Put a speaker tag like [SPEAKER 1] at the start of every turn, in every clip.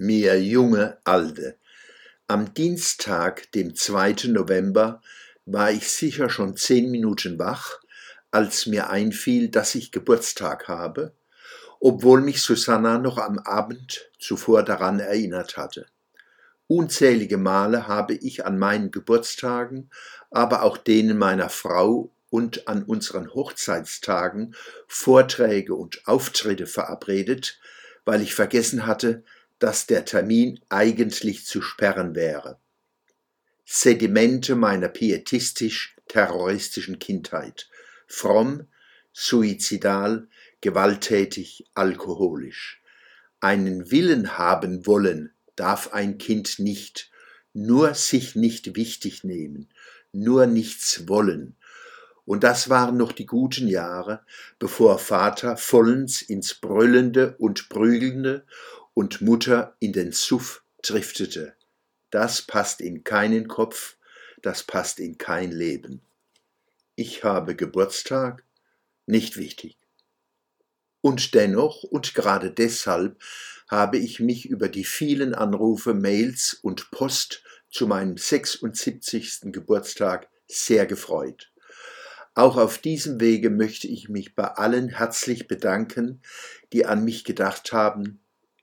[SPEAKER 1] mir junge Alde. Am Dienstag, dem 2. November, war ich sicher schon zehn Minuten wach, als mir einfiel, dass ich Geburtstag habe, obwohl mich Susanna noch am Abend zuvor daran erinnert hatte. Unzählige Male habe ich an meinen Geburtstagen, aber auch denen meiner Frau und an unseren Hochzeitstagen Vorträge und Auftritte verabredet, weil ich vergessen hatte, dass der Termin eigentlich zu sperren wäre. Sedimente meiner pietistisch-terroristischen Kindheit. Fromm, suizidal, gewalttätig, alkoholisch. Einen Willen haben wollen darf ein Kind nicht, nur sich nicht wichtig nehmen, nur nichts wollen. Und das waren noch die guten Jahre, bevor Vater vollends ins Brüllende und Prügelnde und Mutter in den Suff driftete. Das passt in keinen Kopf, das passt in kein Leben. Ich habe Geburtstag, nicht wichtig. Und dennoch und gerade deshalb habe ich mich über die vielen Anrufe, Mails und Post zu meinem 76. Geburtstag sehr gefreut. Auch auf diesem Wege möchte ich mich bei allen herzlich bedanken, die an mich gedacht haben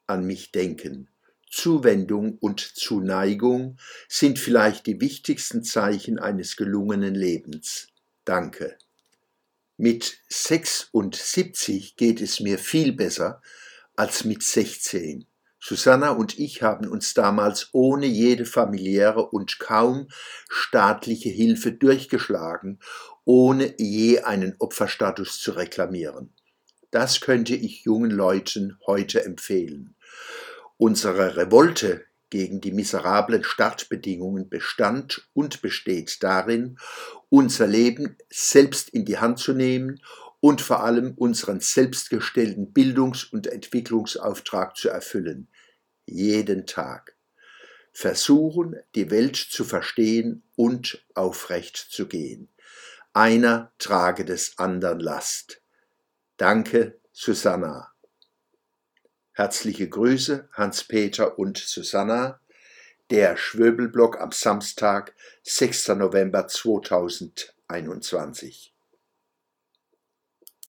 [SPEAKER 1] an mich denken. Zuwendung und Zuneigung sind vielleicht die wichtigsten Zeichen eines gelungenen Lebens. Danke. Mit 76 geht es mir viel besser als mit 16. Susanna und ich haben uns damals ohne jede familiäre und kaum staatliche Hilfe durchgeschlagen, ohne je einen Opferstatus zu reklamieren. Das könnte ich jungen Leuten heute empfehlen. Unsere Revolte gegen die miserablen Startbedingungen bestand und besteht darin, unser Leben selbst in die Hand zu nehmen und vor allem unseren selbstgestellten Bildungs- und Entwicklungsauftrag zu erfüllen. Jeden Tag. Versuchen, die Welt zu verstehen und aufrecht zu gehen. Einer trage des anderen Last. Danke, Susanna. Herzliche Grüße, Hans-Peter und Susanna. Der Schwöbelblock am Samstag, 6. November 2021.